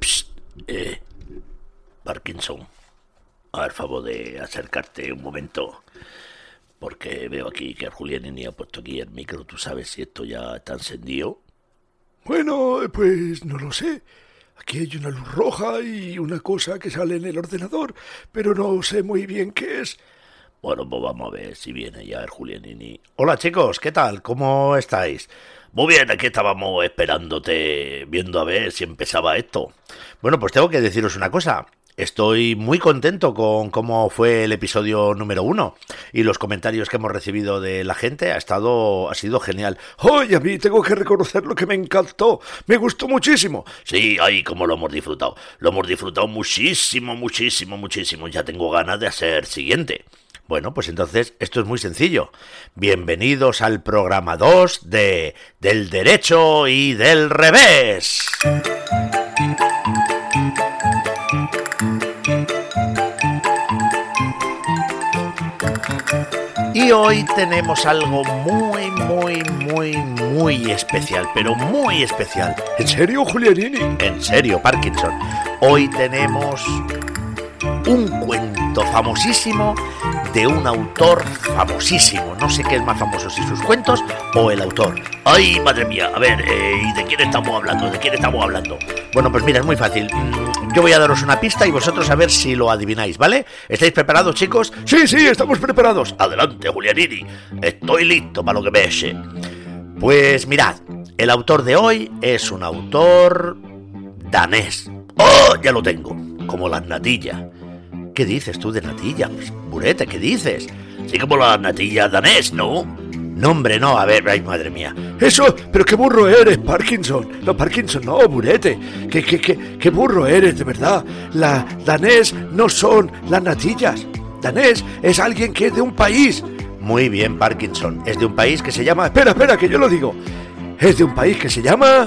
Psst, eh, Parkinson, a ver, favor de acercarte un momento. Porque veo aquí que Julián ha puesto aquí el micro. ¿Tú sabes si esto ya está encendido? Bueno, pues no lo sé. Aquí hay una luz roja y una cosa que sale en el ordenador, pero no sé muy bien qué es. Bueno, pues vamos a ver si viene ya el Julianini. Hola chicos, ¿qué tal? ¿Cómo estáis? Muy bien, aquí estábamos esperándote, viendo a ver si empezaba esto. Bueno, pues tengo que deciros una cosa. Estoy muy contento con cómo fue el episodio número uno y los comentarios que hemos recibido de la gente ha estado ha sido genial. Oye, a mí tengo que reconocer lo que me encantó, me gustó muchísimo. Sí, ay, cómo lo hemos disfrutado. Lo hemos disfrutado muchísimo, muchísimo, muchísimo. Ya tengo ganas de hacer siguiente. Bueno, pues entonces esto es muy sencillo. Bienvenidos al programa 2 de Del Derecho y del Revés. Y hoy tenemos algo muy, muy, muy, muy especial, pero muy especial. ¿En serio, Julianini? En serio, Parkinson. Hoy tenemos un cuento famosísimo de un autor famosísimo. No sé qué es más famoso, si sus cuentos o el autor. Ay, madre mía, a ver, eh, ¿y de quién estamos hablando? ¿De quién estamos hablando? Bueno, pues mira, es muy fácil. Mm, yo voy a daros una pista y vosotros a ver si lo adivináis, ¿vale? ¿Estáis preparados, chicos? Sí, sí, estamos preparados. Adelante, Julianini. Estoy listo para lo que me eche. Pues mirad, el autor de hoy es un autor danés. ¡Oh, ya lo tengo! Como las natillas. ¿Qué dices tú de natilla? Burete, ¿qué dices? Sí, como la natilla danés, ¿no? No, hombre, no, a ver, ay, madre mía. Eso, pero qué burro eres, Parkinson. No, Parkinson, no, Burete. Qué, qué, qué, qué burro eres, de verdad. La danés no son las natillas. Danés es alguien que es de un país. Muy bien, Parkinson. Es de un país que se llama... Espera, espera, que yo lo digo. Es de un país que se llama...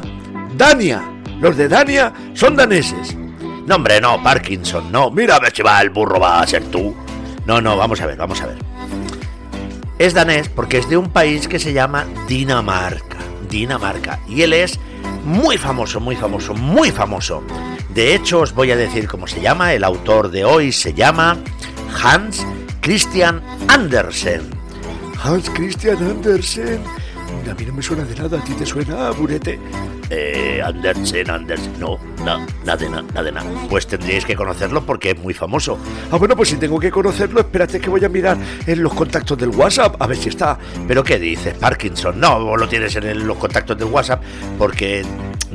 Dania. Los de Dania son daneses. No, hombre, no, Parkinson, no. Mira a si va el burro, va a ser tú. No, no, vamos a ver, vamos a ver. Es danés porque es de un país que se llama Dinamarca. Dinamarca. Y él es muy famoso, muy famoso, muy famoso. De hecho, os voy a decir cómo se llama. El autor de hoy se llama Hans Christian Andersen. Hans Christian Andersen. A mí no me suena de nada, ¿a ti te suena, Burete? Eh, Andersen, Andersen, no, no, nada de nada, nada de nada. Pues tendríais que conocerlo porque es muy famoso. Ah, bueno, pues si tengo que conocerlo, espérate que voy a mirar en los contactos del WhatsApp a ver si está. ¿Pero qué dices, Parkinson? No, lo tienes en los contactos del WhatsApp porque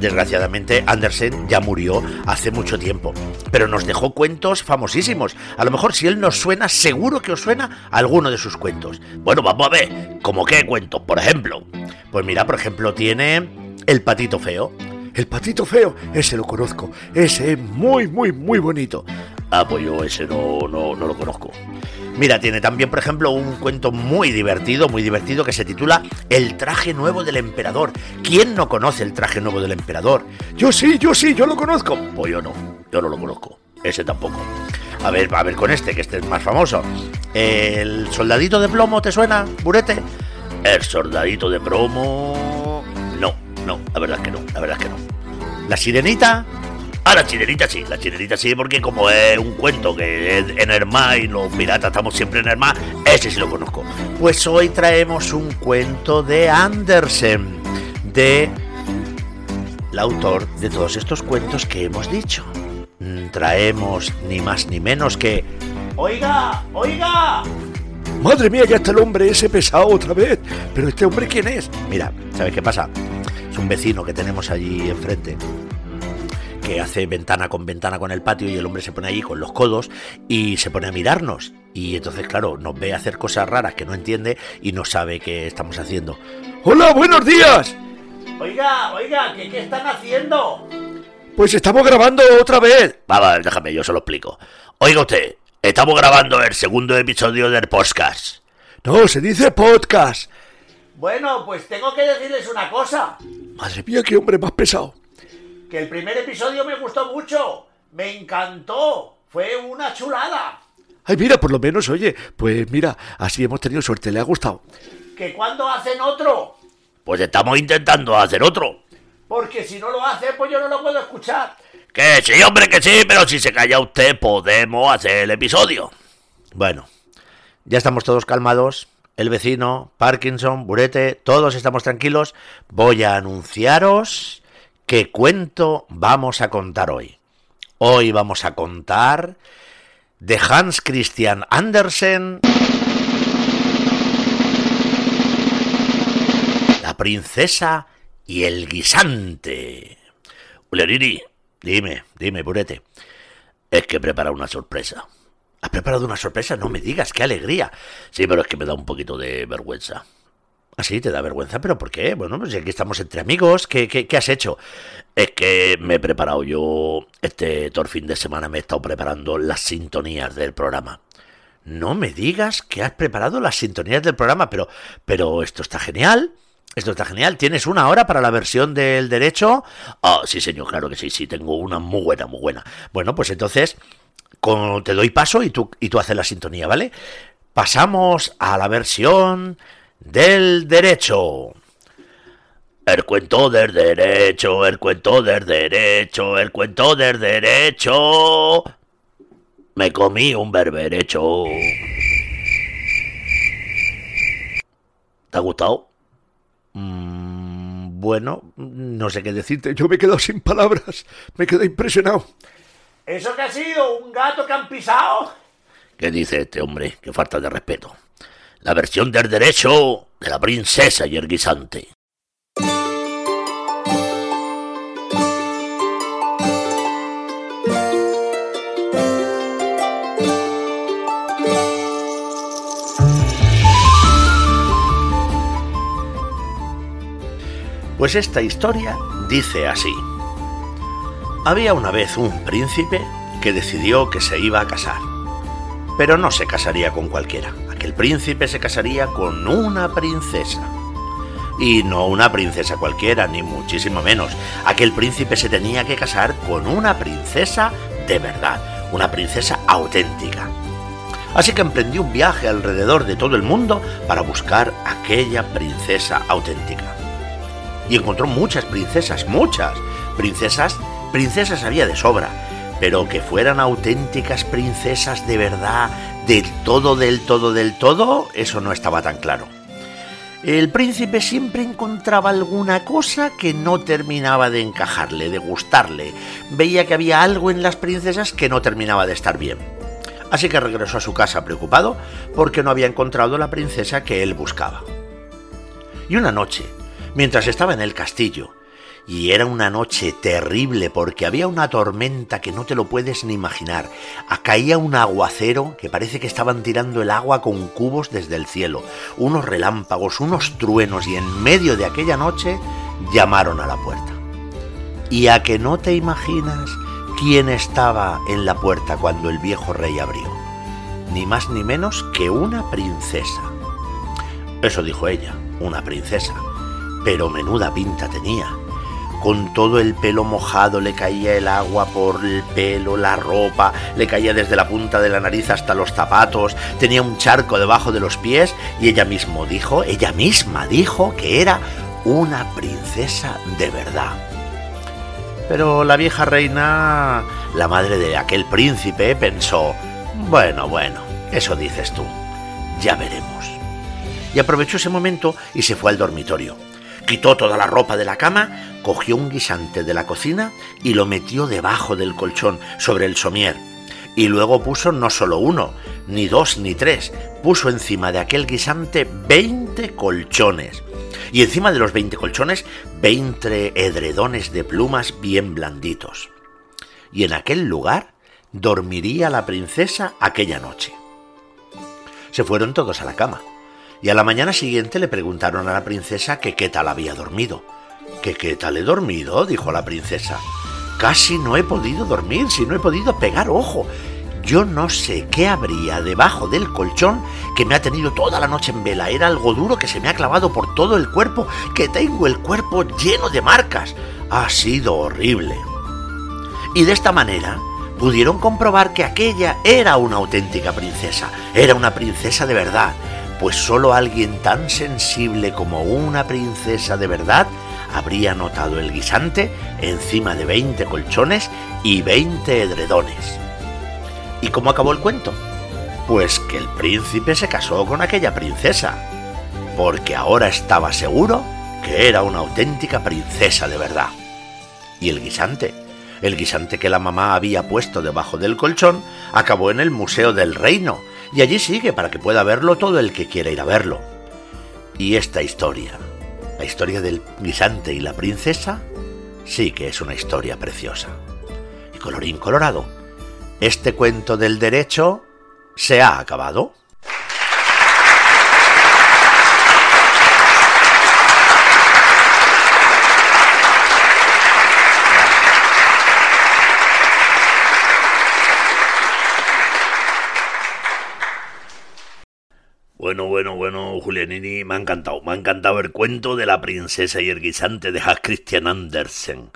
desgraciadamente Andersen ya murió hace mucho tiempo. Pero nos dejó cuentos famosísimos. A lo mejor si él nos suena, seguro que os suena alguno de sus cuentos. Bueno, vamos a ver, ¿cómo qué cuentos, por ejemplo? Pues mira, por ejemplo, tiene El patito feo. El patito feo, ese lo conozco. Ese es muy, muy, muy bonito. Ah, pues yo ese no, no, no lo conozco. Mira, tiene también, por ejemplo, un cuento muy divertido, muy divertido, que se titula El traje nuevo del emperador. ¿Quién no conoce el traje nuevo del emperador? Yo sí, yo sí, yo lo conozco. Pues yo no, yo no lo conozco. Ese tampoco. A ver, a ver con este, que este es más famoso. ¿El soldadito de plomo te suena, Burete? El soldadito de promo... No, no, la verdad es que no, la verdad es que no. ¿La sirenita? Ah, la chilenita sí, la chilenita sí, porque como es un cuento que es en el mar y los piratas estamos siempre en el mar, ese sí lo conozco. Pues hoy traemos un cuento de Andersen, de el autor de todos estos cuentos que hemos dicho. Mm, Traemos ni más ni menos que... Oiga, oiga. Madre mía, ya está el hombre ese pesado otra vez. Pero este hombre, ¿quién es? Mira, ¿sabes qué pasa? Es un vecino que tenemos allí enfrente que hace ventana con ventana con el patio y el hombre se pone allí con los codos y se pone a mirarnos. Y entonces, claro, nos ve hacer cosas raras que no entiende y no sabe qué estamos haciendo. Hola, buenos días. Oiga, oiga, ¿qué, qué están haciendo? Pues estamos grabando otra vez. Va, va, déjame, yo se lo explico. Oiga usted, estamos grabando el segundo episodio del podcast. No, se dice podcast. Bueno, pues tengo que decirles una cosa. Madre mía, qué hombre más pesado. Que el primer episodio me gustó mucho. Me encantó. Fue una chulada. Ay, mira, por lo menos, oye, pues mira, así hemos tenido suerte, le ha gustado. ¿Que cuándo hacen otro? Pues estamos intentando hacer otro. Porque si no lo hacen, pues yo no lo puedo escuchar. Que sí, hombre, que sí, pero si se calla usted, podemos hacer el episodio. Bueno, ya estamos todos calmados. El vecino, Parkinson, Burete, todos estamos tranquilos. Voy a anunciaros qué cuento vamos a contar hoy. Hoy vamos a contar de Hans Christian Andersen. La princesa y el guisante. Uleriri, Dime, dime, Burete. es que he preparado una sorpresa. ¿Has preparado una sorpresa? No me digas, qué alegría. Sí, pero es que me da un poquito de vergüenza. ¿Ah, sí? ¿Te da vergüenza? ¿Pero por qué? Bueno, pues aquí estamos entre amigos. ¿Qué, qué, has hecho? Es que me he preparado yo, este todo el fin de semana me he estado preparando las sintonías del programa. No me digas que has preparado las sintonías del programa, pero, pero esto está genial. Esto está genial. ¿Tienes una hora para la versión del derecho? Ah, sí, señor, claro que sí, sí, tengo una muy buena, muy buena. Bueno, pues entonces con- te doy paso y tú, y tú haces la sintonía, ¿vale? Pasamos a la versión del derecho. El cuento del derecho, el cuento del derecho, el cuento del derecho. Me comí un berberecho. ¿Te ha gustado? Mm, bueno, no sé qué decirte. Yo me he quedado sin palabras. Me quedé impresionado. ¿Eso qué ha sido? ¿Un gato que han pisado? ¿Qué dice este hombre? Qué falta de respeto. La versión del derecho de la princesa y el guisante. Pues esta historia dice así. Había una vez un príncipe que decidió que se iba a casar. Pero no se casaría con cualquiera. Aquel príncipe se casaría con una princesa. Y no una princesa cualquiera, ni muchísimo menos. Aquel príncipe se tenía que casar con una princesa de verdad, una princesa auténtica. Así que emprendió un viaje alrededor de todo el mundo para buscar aquella princesa auténtica y encontró muchas princesas, muchas princesas, princesas había de sobra, pero que fueran auténticas princesas de verdad, del todo, del todo, del todo, eso no estaba tan claro. El príncipe siempre encontraba alguna cosa que no terminaba de encajarle, de gustarle. Veía que había algo en las princesas que no terminaba de estar bien. Así que regresó a su casa preocupado porque no había encontrado la princesa que él buscaba. Y una noche, mientras estaba en el castillo. Y era una noche terrible porque había una tormenta que no te lo puedes ni imaginar. Caía un aguacero que parece que estaban tirando el agua con cubos desde el cielo. Unos relámpagos, unos truenos y en medio de aquella noche llamaron a la puerta. Y a que no te imaginas quién estaba en la puerta cuando el viejo rey abrió. Ni más ni menos que una princesa. Eso dijo ella, una princesa pero menuda pinta tenía. Con todo el pelo mojado le caía el agua por el pelo, la ropa, le caía desde la punta de la nariz hasta los zapatos, tenía un charco debajo de los pies y ella mismo dijo, ella misma dijo que era una princesa de verdad. Pero la vieja reina, la madre de aquel príncipe, pensó, bueno, bueno, eso dices tú, ya veremos. Y aprovechó ese momento y se fue al dormitorio quitó toda la ropa de la cama, cogió un guisante de la cocina y lo metió debajo del colchón, sobre el somier. Y luego puso no solo uno, ni dos, ni tres, puso encima de aquel guisante 20 colchones. Y encima de los 20 colchones, 20 edredones de plumas bien blanditos. Y en aquel lugar dormiría la princesa aquella noche. Se fueron todos a la cama y a la mañana siguiente le preguntaron a la princesa que qué tal había dormido. ¿Que qué tal he dormido? dijo la princesa. Casi no he podido dormir, si no he podido pegar ojo. Yo no sé qué habría debajo del colchón que me ha tenido toda la noche en vela. Era algo duro que se me ha clavado por todo el cuerpo, que tengo el cuerpo lleno de marcas. Ha sido horrible. Y de esta manera pudieron comprobar que aquella era una auténtica princesa, era una princesa de verdad, pues solo alguien tan sensible como una princesa de verdad habría notado el guisante encima de 20 colchones y 20 edredones. ¿Y cómo acabó el cuento? Pues que el príncipe se casó con aquella princesa, porque ahora estaba seguro que era una auténtica princesa de verdad. Y el guisante, el guisante que la mamá había puesto debajo del colchón, acabó en el Museo del Reino, y allí sigue para que pueda verlo todo el que quiera ir a verlo. Y esta historia, la historia del guisante y la princesa, sí que es una historia preciosa. Y colorín colorado, este cuento del derecho se ha acabado. Bueno, bueno, bueno, Julianini, me ha encantado. Me ha encantado el cuento de la princesa y el guisante de Hans Christian Andersen.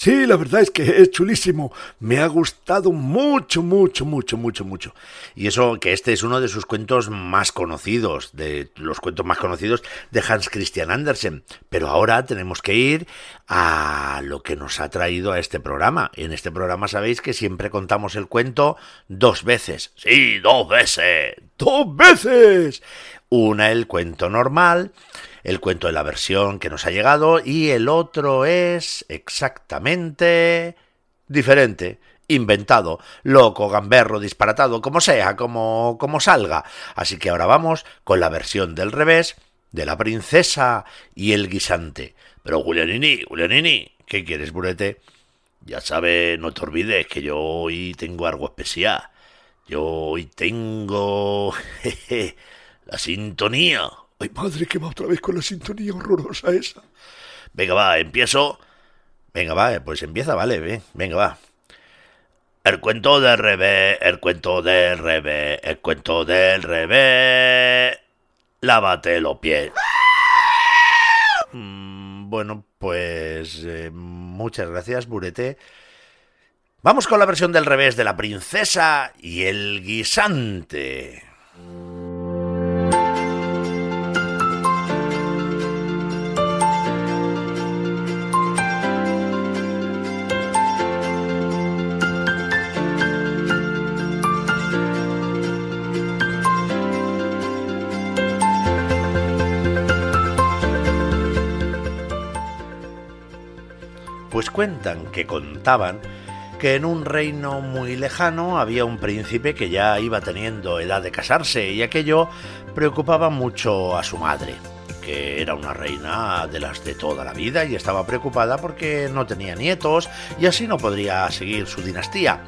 Sí, la verdad es que es chulísimo. Me ha gustado mucho, mucho, mucho, mucho, mucho. Y eso que este es uno de sus cuentos más conocidos, de los cuentos más conocidos de Hans Christian Andersen. Pero ahora tenemos que ir a lo que nos ha traído a este programa. En este programa sabéis que siempre contamos el cuento dos veces. Sí, dos veces. ¡Dos veces! Una el cuento normal, el cuento de la versión que nos ha llegado, y el otro es exactamente diferente, inventado, loco, gamberro, disparatado, como sea, como, como salga. Así que ahora vamos con la versión del revés de la princesa y el guisante. Pero Julianini, Julianini, ¿qué quieres, burete? Ya sabes, no te olvides que yo hoy tengo algo especial. Yo hoy tengo jeje, la sintonía. Ay, madre, que va otra vez con la sintonía horrorosa esa. Venga, va, empiezo. Venga, va, pues empieza, vale, ven, venga, va. El cuento del revés, el cuento del revés, el cuento del revés. Lávate los pies. Mm, bueno, pues eh, muchas gracias, Burete. Vamos con la versión del revés de la princesa y el guisante. Pues cuentan que contaban que en un reino muy lejano había un príncipe que ya iba teniendo edad de casarse y aquello preocupaba mucho a su madre, que era una reina de las de toda la vida y estaba preocupada porque no tenía nietos y así no podría seguir su dinastía.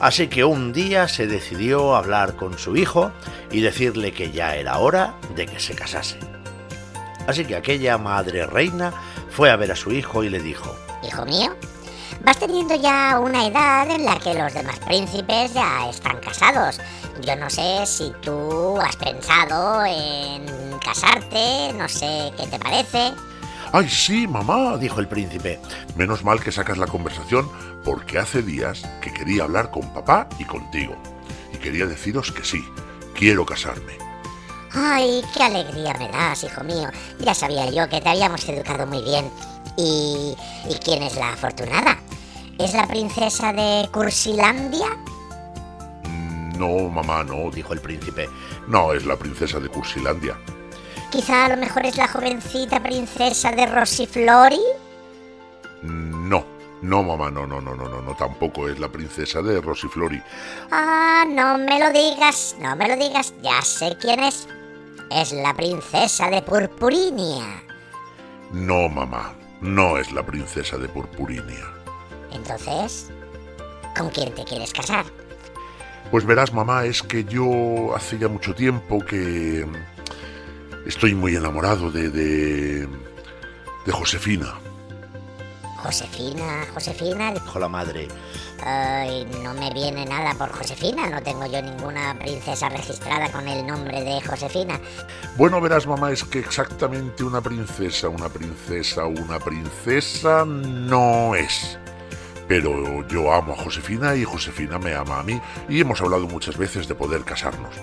Así que un día se decidió hablar con su hijo y decirle que ya era hora de que se casase. Así que aquella madre reina fue a ver a su hijo y le dijo, Hijo mío, vas teniendo ya una edad en la que los demás príncipes ya están casados. Yo no sé si tú has pensado en casarte, no sé qué te parece. Ay, sí, mamá, dijo el príncipe. Menos mal que sacas la conversación porque hace días que quería hablar con papá y contigo. Y quería deciros que sí, quiero casarme. Ay, qué alegría me das, hijo mío. Ya sabía yo que te habíamos educado muy bien. ¿Y, ¿y quién es la afortunada? ¿Es la princesa de Cursilandia? No, mamá, no, dijo el príncipe. No, es la princesa de Cursilandia. Quizá a lo mejor es la jovencita princesa de Rosiflori. No, no, mamá, no, no, no, no, no, no, tampoco es la princesa de Rosiflori. Ah, no me lo digas, no me lo digas, ya sé quién es. Es la princesa de Purpurinia. No, mamá, no es la princesa de Purpurinia. Entonces, ¿con quién te quieres casar? Pues verás, mamá, es que yo hace ya mucho tiempo que estoy muy enamorado de, de, de Josefina. Josefina, Josefina. Dijo la madre. Ay, no me viene nada por Josefina. No tengo yo ninguna princesa registrada con el nombre de Josefina. Bueno, verás, mamá, es que exactamente una princesa, una princesa, una princesa no es. Pero yo amo a Josefina y Josefina me ama a mí y hemos hablado muchas veces de poder casarnos.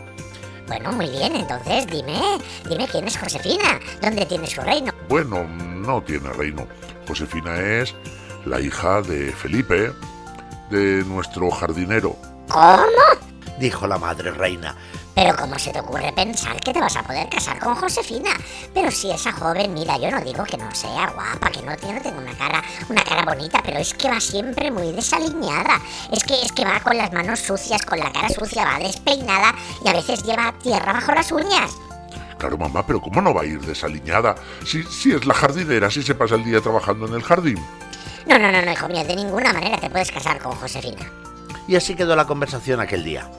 Bueno, muy bien, entonces dime, dime quién es Josefina, dónde tiene su reino. Bueno, no tiene reino. Josefina es la hija de Felipe, de nuestro jardinero. ¿Cómo? dijo la madre reina. Pero ¿cómo se te ocurre pensar que te vas a poder casar con Josefina? Pero si esa joven, mira, yo no digo que no sea guapa, que no tiene, una cara, una cara bonita, pero es que va siempre muy desaliñada. Es que es que va con las manos sucias, con la cara sucia, va despeinada y a veces lleva tierra bajo las uñas. Claro, mamá, pero ¿cómo no va a ir desaliñada? Si, si es la jardinera, si se pasa el día trabajando en el jardín. No, no, no, no, hijo mío, de ninguna manera te puedes casar con Josefina. Y así quedó la conversación aquel día.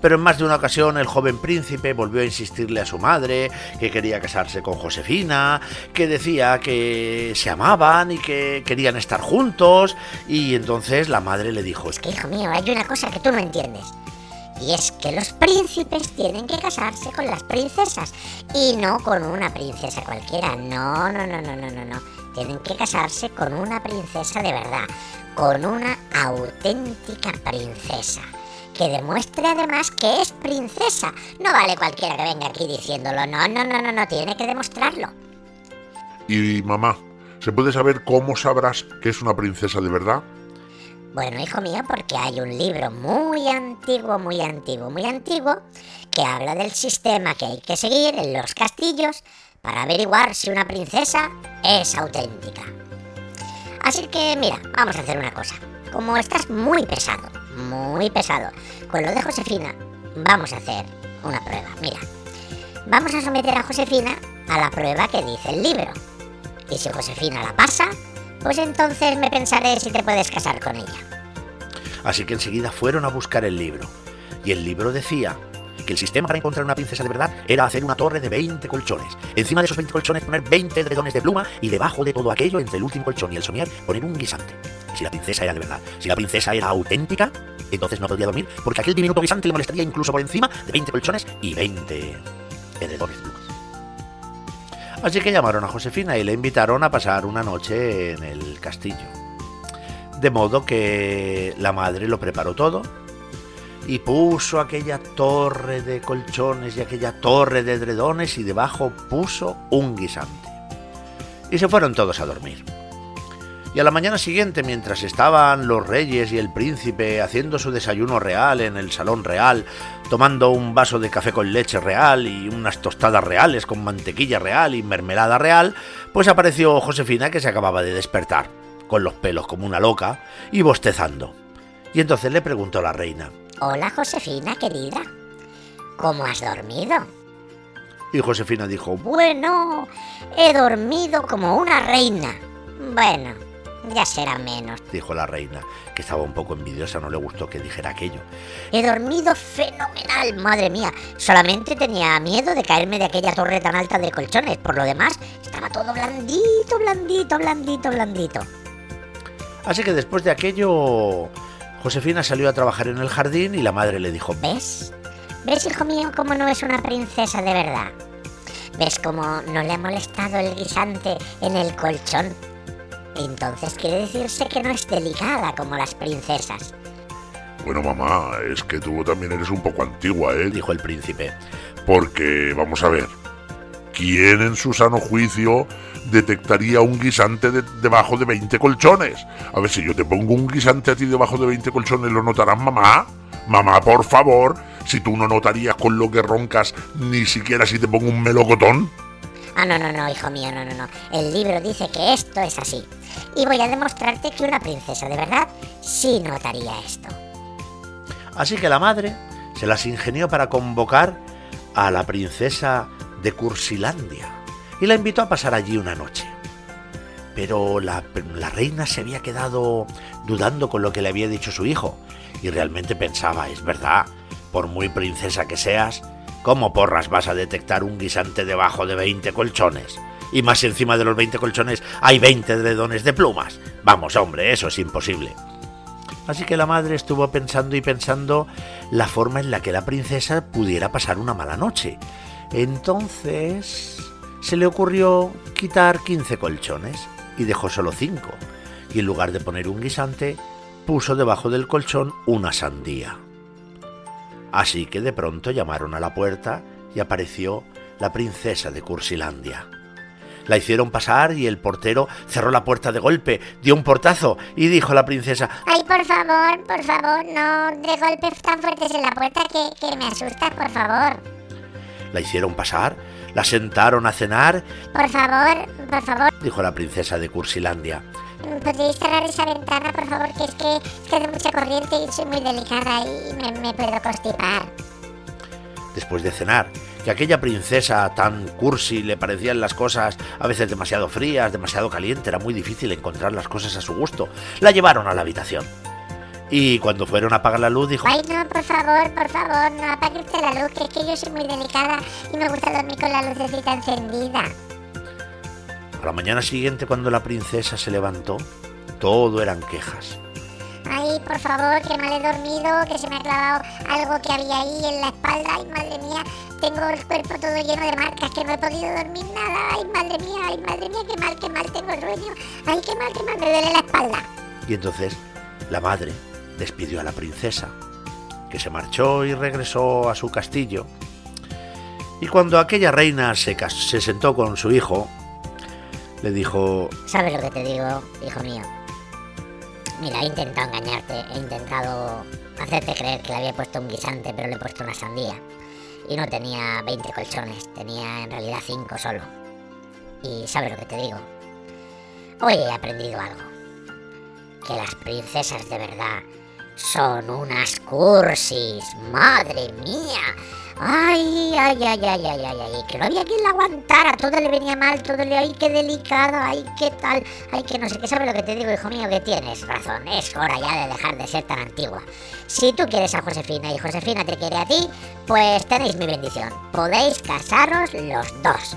Pero en más de una ocasión el joven príncipe volvió a insistirle a su madre que quería casarse con Josefina, que decía que se amaban y que querían estar juntos, y entonces la madre le dijo, Es que, hijo mío, hay una cosa que tú no entiendes. Y es que los príncipes tienen que casarse con las princesas y no con una princesa cualquiera. No, no, no, no, no, no, no. Tienen que casarse con una princesa de verdad, con una auténtica princesa que demuestre además que es princesa. No vale cualquiera que venga aquí diciéndolo. No, no, no, no, no, tiene que demostrarlo. Y mamá, ¿se puede saber cómo sabrás que es una princesa de verdad? Bueno, hijo mío, porque hay un libro muy antiguo, muy antiguo, muy antiguo, que habla del sistema que hay que seguir en los castillos para averiguar si una princesa es auténtica. Así que mira, vamos a hacer una cosa. Como estás muy pesado, muy pesado con lo de Josefina, vamos a hacer una prueba. Mira, vamos a someter a Josefina a la prueba que dice el libro. Y si Josefina la pasa, pues entonces me pensaré si te puedes casar con ella. Así que enseguida fueron a buscar el libro. Y el libro decía que el sistema para encontrar una princesa de verdad era hacer una torre de 20 colchones. Encima de esos 20 colchones poner 20 edredones de pluma y debajo de todo aquello, entre el último colchón y el somier, poner un guisante. Si la princesa era de verdad, si la princesa era auténtica, entonces no podía dormir porque aquel diminuto guisante le molestaría incluso por encima de 20 colchones y 20 edredones de plumas. Así que llamaron a Josefina y le invitaron a pasar una noche en el castillo. De modo que la madre lo preparó todo y puso aquella torre de colchones y aquella torre de edredones y debajo puso un guisante. Y se fueron todos a dormir. Y a la mañana siguiente, mientras estaban los reyes y el príncipe haciendo su desayuno real en el salón real, tomando un vaso de café con leche real y unas tostadas reales con mantequilla real y mermelada real, pues apareció Josefina que se acababa de despertar, con los pelos como una loca y bostezando. Y entonces le preguntó la reina, Hola Josefina, querida. ¿Cómo has dormido? y Josefina dijo, Bueno, he dormido como una reina. Bueno, ya será menos. dijo la reina, que estaba un poco envidiosa, no le gustó que dijera aquello. He dormido fenomenal, madre mía. Solamente tenía miedo de caerme de aquella torre tan alta de colchones. Por lo demás, estaba todo blandito, blandito, blandito, blandito. Así que después de aquello, Josefina salió a trabajar en el jardín y la madre le dijo, ¿Ves? ¿Ves, hijo mío, cómo no es una princesa de verdad? ¿Ves cómo no le ha molestado el guisante en el colchón? Entonces quiere decirse que no es delicada como las princesas. Bueno, mamá, es que tú también eres un poco antigua, ¿eh? dijo el príncipe. Porque, vamos a ver, ¿quién en su sano juicio detectaría un guisante de- debajo de 20 colchones? A ver, si yo te pongo un guisante a ti debajo de 20 colchones, ¿lo notarás, mamá? Mamá, por favor, si tú no notarías con lo que roncas, ni siquiera si te pongo un melocotón. Ah, no, no, no, hijo mío, no, no, no. El libro dice que esto es así. Y voy a demostrarte que una princesa de verdad sí notaría esto. Así que la madre se las ingenió para convocar a la princesa de Cursilandia y la invitó a pasar allí una noche. Pero la, la reina se había quedado dudando con lo que le había dicho su hijo y realmente pensaba, es verdad, por muy princesa que seas, ¿cómo porras vas a detectar un guisante debajo de 20 colchones? Y más encima de los 20 colchones hay 20 edredones de plumas. Vamos, hombre, eso es imposible. Así que la madre estuvo pensando y pensando la forma en la que la princesa pudiera pasar una mala noche. Entonces se le ocurrió quitar 15 colchones y dejó solo 5. Y en lugar de poner un guisante, puso debajo del colchón una sandía. Así que de pronto llamaron a la puerta y apareció la princesa de Cursilandia. La hicieron pasar y el portero cerró la puerta de golpe, dio un portazo y dijo a la princesa, Ay, por favor, por favor, no de golpes tan fuertes en la puerta que, que me asustas, por favor. la hicieron pasar, la sentaron a cenar, Por favor, por favor, dijo la princesa de Cursilandia. ¿Podríais cerrar esa ventana, por favor? Que es que, es que hace mucha corriente y soy muy delicada y me, me puedo constipar. Después de cenar, que a aquella princesa tan cursi le parecían las cosas a veces demasiado frías, demasiado caliente, era muy difícil encontrar las cosas a su gusto, la llevaron a la habitación. Y cuando fueron a apagar la luz dijo, Ay, no, por favor, por favor, no apague usted la luz, que es que yo soy muy delicada y me gusta dormir con la lucecita encendida. La mañana siguiente cuando la princesa se levantó, todo eran quejas. Ay, por favor, que mal he dormido, que se me ha clavado algo que había ahí en la espalda. Ay, madre mía, tengo el cuerpo todo lleno de marcas, que no he podido dormir nada. Ay, madre mía, ay, madre mía, qué mal, qué mal tengo el sueño. Ay, qué mal, qué mal, me duele la espalda. Y entonces la madre despidió a la princesa, que se marchó y regresó a su castillo. Y cuando aquella reina se, se sentó con su hijo, dijo, ¿Sabes lo que te digo, hijo mío? Mira, he intentado engañarte, he intentado hacerte creer que le había puesto un guisante, pero le he puesto una sandía. Y no tenía 20 colchones, tenía en realidad 5 solo. Y ¿sabes lo que te digo? Hoy he aprendido algo. Que las princesas de verdad son unas cursis, madre mía. Ay, ay, ay, ay, ay, ay, ay, que no había quien la aguantara, todo le venía mal, todo le, ay, qué delicado, ay, qué tal, ay, que no sé qué, ¿sabes lo que te digo, hijo mío? Que tienes razón, es hora ya de dejar de ser tan antigua. Si tú quieres a Josefina y Josefina te quiere a ti, pues tenéis mi bendición, podéis casaros los dos.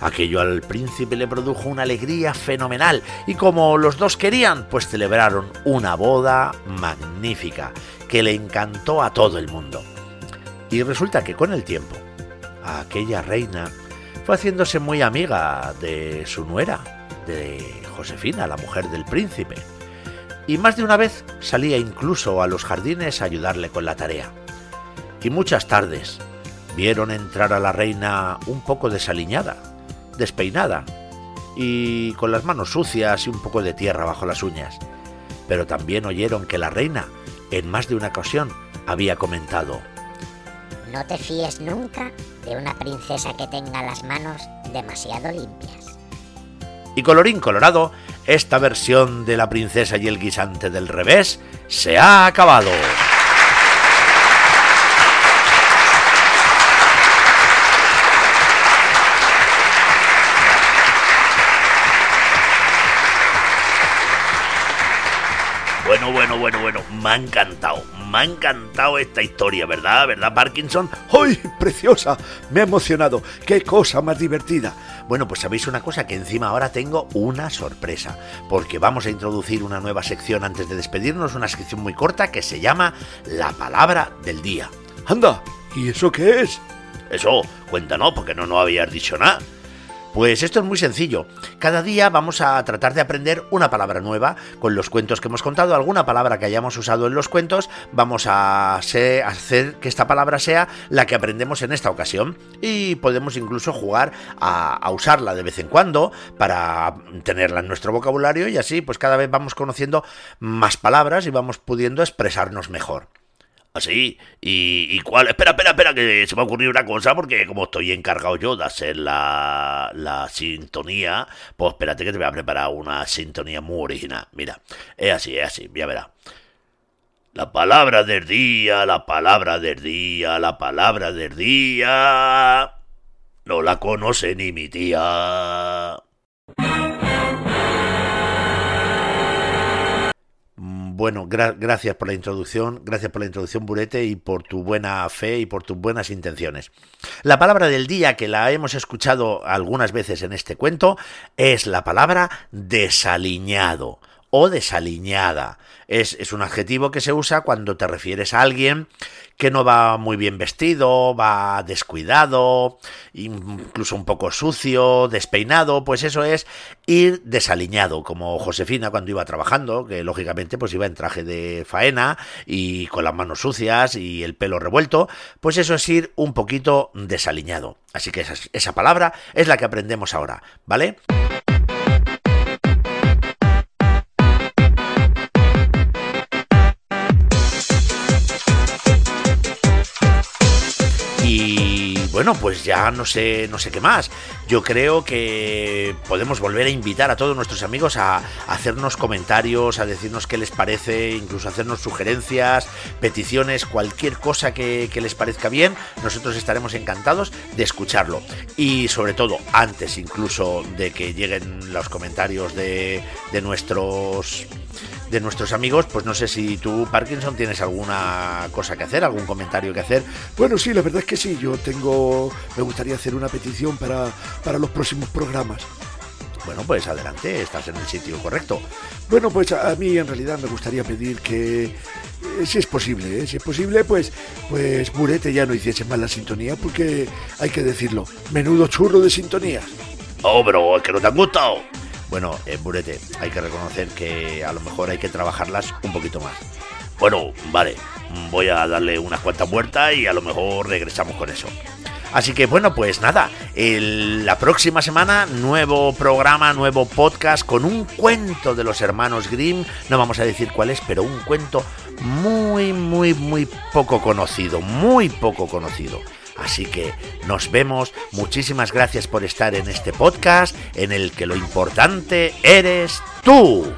Aquello al príncipe le produjo una alegría fenomenal y como los dos querían, pues celebraron una boda magnífica que le encantó a todo el mundo. Y resulta que con el tiempo, aquella reina fue haciéndose muy amiga de su nuera, de Josefina, la mujer del príncipe. Y más de una vez salía incluso a los jardines a ayudarle con la tarea. Y muchas tardes vieron entrar a la reina un poco desaliñada, despeinada y con las manos sucias y un poco de tierra bajo las uñas. Pero también oyeron que la reina, en más de una ocasión, había comentado, No te fíes nunca de una princesa que tenga las manos demasiado limpias. y colorín colorado, esta versión de la princesa y el guisante del revés se ha acabado. Bueno, bueno, me ha encantado, me ha encantado esta historia, ¿verdad? ¿Verdad, Parkinson? ¡Ay, preciosa! Me ha emocionado. ¡Qué cosa más divertida! Bueno, pues sabéis una cosa, que encima ahora tengo una sorpresa, porque vamos a introducir una nueva sección antes de despedirnos, una sección muy corta que se llama La Palabra del Día. Anda, ¿y eso qué es? Eso, cuéntanos, porque no nos habías dicho nada. Pues esto es muy sencillo. Cada día vamos a tratar de aprender una palabra nueva con los cuentos que hemos contado, alguna palabra que hayamos usado en los cuentos, vamos a hacer que esta palabra sea la que aprendemos en esta ocasión y podemos incluso jugar a usarla de vez en cuando para tenerla en nuestro vocabulario y así pues cada vez vamos conociendo más palabras y vamos pudiendo expresarnos mejor. Así, y, y cuál. Espera, espera, espera, que se me ha ocurrido una cosa, porque como estoy encargado yo de hacer la, la sintonía, pues espérate que te voy a preparar una sintonía muy original. Mira, es así, es así, ya verás. La palabra del día, la palabra del día, la palabra del día. No la conoce ni mi tía. Bueno, gra- gracias por la introducción, gracias por la introducción, Burete, y por tu buena fe y por tus buenas intenciones. La palabra del día, que la hemos escuchado algunas veces en este cuento, es la palabra desaliñado o desaliñada. Es, es, un adjetivo que se usa cuando te refieres a alguien que no va muy bien vestido, va descuidado, incluso un poco sucio, despeinado, pues eso es ir desaliñado, como Josefina cuando iba trabajando, que lógicamente pues iba en traje de faena y con las manos sucias y el pelo revuelto, pues eso es ir un poquito desaliñado. Así que esa, esa palabra es la que aprendemos ahora, ¿vale? Bueno, pues ya no sé, no sé qué más. Yo creo que podemos volver a invitar a todos nuestros amigos a, hacernos comentarios, a decirnos qué les parece, incluso hacernos sugerencias, peticiones, cualquier cosa que, les parezca bien. Nosotros estaremos encantados de escucharlo. Y sobre todo, antes incluso de que lleguen los comentarios de, de nuestros de nuestros amigos, pues no sé si tú, Parkinson, tienes alguna cosa que hacer, algún comentario que hacer. Bueno, sí, la verdad es que sí, yo tengo, me gustaría hacer una petición para, para los próximos programas. Bueno, pues adelante, estás en el sitio correcto. Bueno, pues a, mí en realidad me gustaría pedir que, eh, si es posible, eh, si es posible, pues, pues Murete ya no hiciese más la sintonía, porque hay que decirlo, menudo churro de sintonías. Oh, es que no te han gustado. Bueno, eh, Burete, hay que reconocer que a lo mejor hay que trabajarlas un poquito más. Bueno, vale, voy a darle unas cuantas vueltas y a lo mejor regresamos con eso. Así que bueno, pues nada, la próxima semana nuevo programa, nuevo podcast con un cuento de los hermanos Grimm, no vamos a decir cuál es, pero un cuento muy, muy, muy poco conocido, muy poco conocido. Así que nos vemos. Muchísimas gracias por estar en este podcast en el que lo importante eres tú.